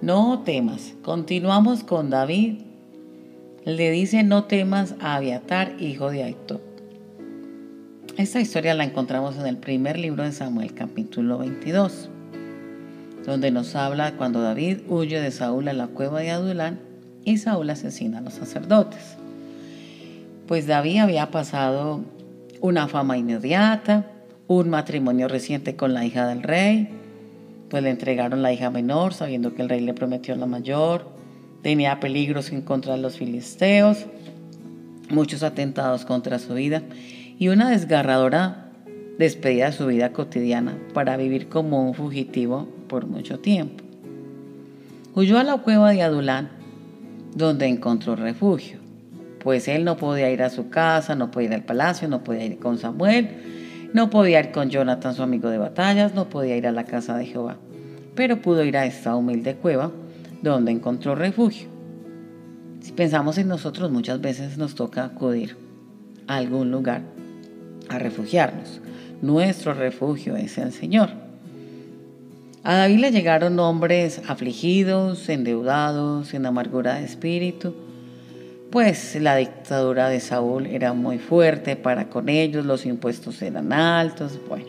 No temas. Continuamos con David. Le dice, no temas a Abiatar, hijo de Aitob. Esta historia la encontramos en el primer libro de Samuel, capítulo 22, donde nos habla cuando David huye de Saúl a la cueva de Adulán y Saúl asesina a los sacerdotes. Pues David había pasado una fama inmediata, un matrimonio reciente con la hija del rey, pues le entregaron la hija menor, sabiendo que el rey le prometió la mayor. Tenía peligros en contra de los filisteos, muchos atentados contra su vida y una desgarradora despedida de su vida cotidiana para vivir como un fugitivo por mucho tiempo. Huyó a la cueva de Adulán, donde encontró refugio, pues él no podía ir a su casa, no podía ir al palacio, no podía ir con Samuel, no podía ir con Jonathan, su amigo de batallas, no podía ir a la casa de Jehová, pero pudo ir a esta humilde cueva donde encontró refugio. Si pensamos en nosotros, muchas veces nos toca acudir a algún lugar a refugiarnos. Nuestro refugio es el Señor. A David le llegaron hombres afligidos, endeudados, en amargura de espíritu, pues la dictadura de Saúl era muy fuerte para con ellos, los impuestos eran altos, bueno.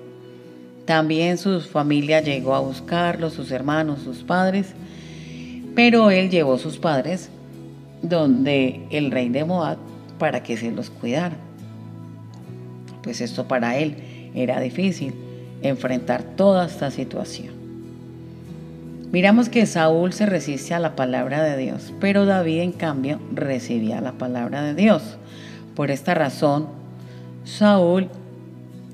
También su familia llegó a buscarlos, sus hermanos, sus padres, pero él llevó a sus padres donde el rey de Moab para que se los cuidara. Pues esto para él era difícil, enfrentar toda esta situación. Miramos que Saúl se resiste a la palabra de Dios, pero David en cambio recibía la palabra de Dios. Por esta razón, Saúl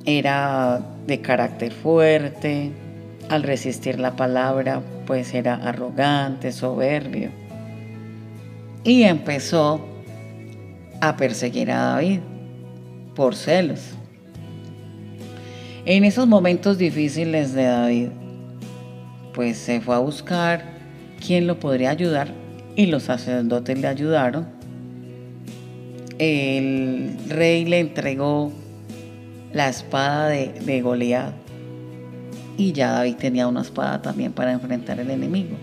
era de carácter fuerte, al resistir la palabra, pues era arrogante, soberbio. Y empezó a perseguir a David por celos. En esos momentos difíciles de David, pues se fue a buscar quién lo podría ayudar y los sacerdotes le ayudaron. El rey le entregó la espada de, de Goliat y ya David tenía una espada también para enfrentar al enemigo.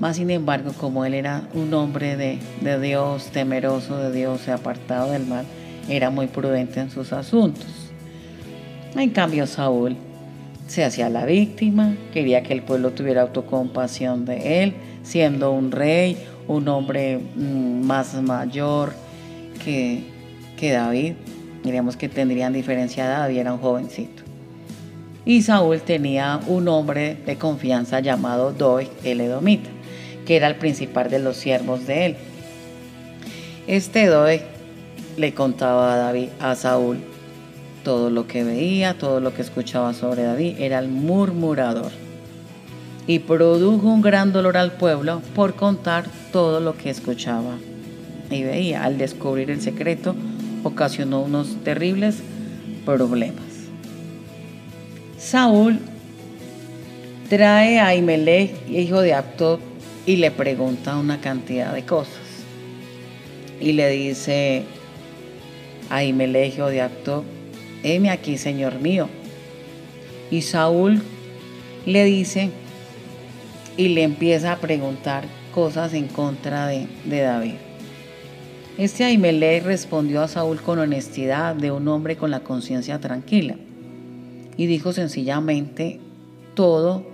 Más sin embargo, como él era un hombre de, de Dios, temeroso de Dios, apartado del mal, era muy prudente en sus asuntos. En cambio, Saúl se hacía la víctima, quería que el pueblo tuviera autocompasión de él, siendo un rey, un hombre mm, más mayor que, que David. Diríamos que tendrían diferencia de David, era un jovencito. Y Saúl tenía un hombre de confianza llamado Doeg el Edomita, que era el principal de los siervos de él. Este Doeg le contaba a, David, a Saúl todo lo que veía, todo lo que escuchaba sobre David, era el murmurador. Y produjo un gran dolor al pueblo por contar todo lo que escuchaba y veía. Al descubrir el secreto, ocasionó unos terribles problemas. Saúl trae a Imelech, hijo de Abtob, y le pregunta una cantidad de cosas. Y le dice a Imelech, hijo de Abtob, heme aquí, Señor mío. Y Saúl le dice y le empieza a preguntar cosas en contra de, David. Este Ahimelech respondió a Saúl con honestidad de un hombre con la conciencia tranquila y dijo sencillamente todo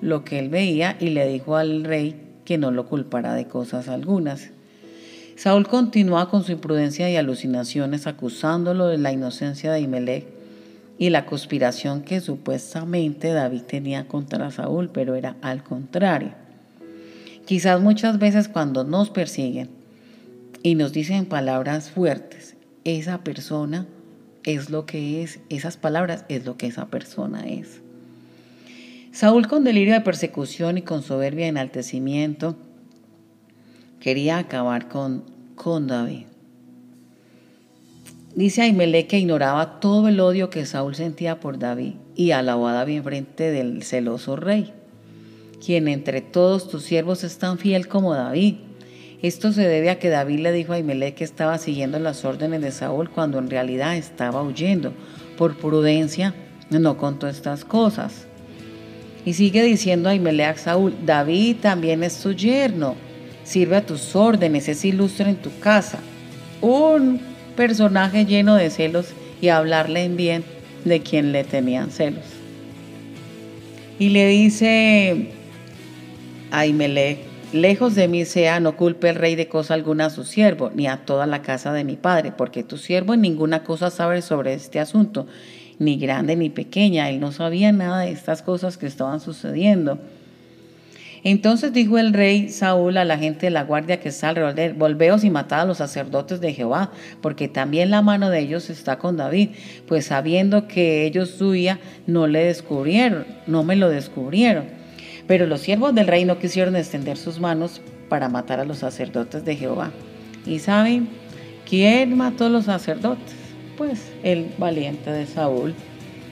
lo que él veía y le dijo al rey que no lo culpara de cosas algunas. Saúl continúa con su imprudencia y alucinaciones acusándolo de la inocencia de Imelec y la conspiración que supuestamente David tenía contra Saúl, pero era al contrario. Quizás muchas veces cuando nos persiguen y nos dicen palabras fuertes, esa persona es lo que es, esas palabras es lo que esa persona es. Saúl con delirio de persecución y con soberbia enaltecimiento, quería acabar con, con David. Dice Ahimelech que ignoraba todo el odio que Saúl sentía por David y alabó a David en frente del celoso rey, quien entre todos tus siervos es tan fiel como David. Esto se debe a que David le dijo a Ahimelech que estaba siguiendo las órdenes de Saúl cuando en realidad estaba huyendo. Por prudencia no contó estas cosas. Y sigue diciendo a a Saúl, David también es tu yerno, sirve a tus órdenes, es ilustre en tu casa. Un personaje lleno de celos y hablarle en bien de quien le tenían celos. Y le dice a lejos de mí sea, no culpe el rey de cosa alguna a su siervo, ni a toda la casa de mi padre, porque tu siervo en ninguna cosa sabe sobre este asunto, ni grande ni pequeña. Él no sabía nada de estas cosas que estaban sucediendo. Entonces dijo el rey Saúl a la gente de la guardia que está alrededor volveos y matad a los sacerdotes de Jehová, porque también la mano de ellos está con David, pues sabiendo que ellos huía, no le descubrieron, no me lo descubrieron. Pero los siervos del rey no quisieron extender sus manos para matar a los sacerdotes de Jehová. ¿Y saben quién mató a los sacerdotes? Pues el valiente de Saúl,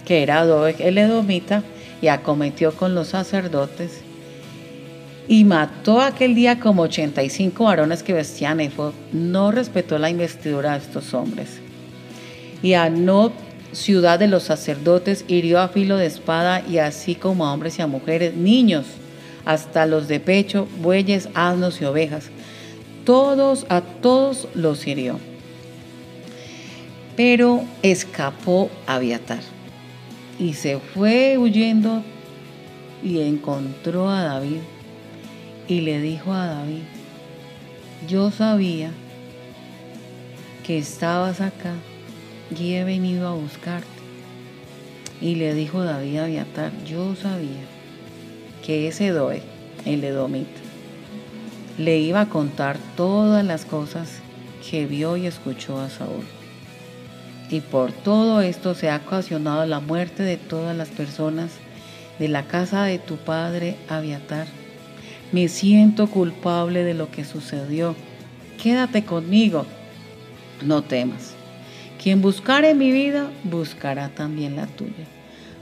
que era el edomita, y acometió con los sacerdotes y mató aquel día como 85 varones que vestían efod, no respetó la investidura de estos hombres. Y a no ciudad de los sacerdotes hirió a filo de espada y así como a hombres y a mujeres, niños, hasta los de pecho, bueyes, asnos y ovejas. Todos, a todos los hirió. Pero escapó Abiatar y se fue huyendo y encontró a David y le dijo a David, yo sabía que estabas acá y he venido a buscarte. Y le dijo David a Abiatar, yo sabía que ese Doe, el Edomita, le iba a contar todas las cosas que vio y escuchó a Saúl. Y por todo esto se ha ocasionado la muerte de todas las personas de la casa de tu padre Abiatar me siento culpable de lo que sucedió. Quédate conmigo. No temas. Quien buscare mi vida, buscará también la tuya,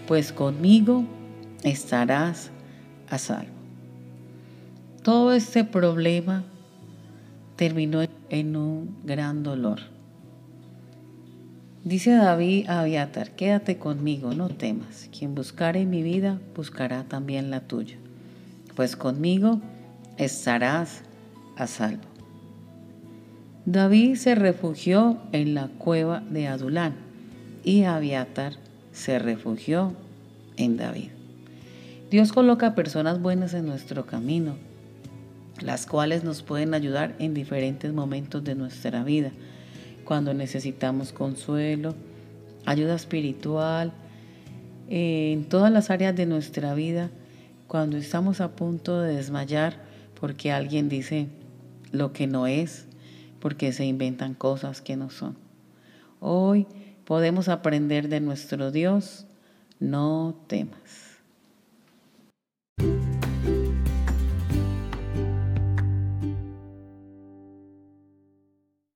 pues conmigo estarás a salvo. Todo este problema terminó en un gran dolor. Dice David a Abiatar, quédate conmigo, no temas. Quien buscare mi vida, buscará también la tuya pues conmigo estarás a salvo. David se refugió en la cueva de Adulán y Abiatar se refugió en David. Dios coloca personas buenas en nuestro camino, las cuales nos pueden ayudar en diferentes momentos de nuestra vida, cuando necesitamos consuelo, ayuda espiritual, en todas las áreas de nuestra vida cuando estamos a punto de desmayar porque alguien dice lo que no es, porque se inventan cosas que no son. Hoy podemos aprender de nuestro Dios, no temas.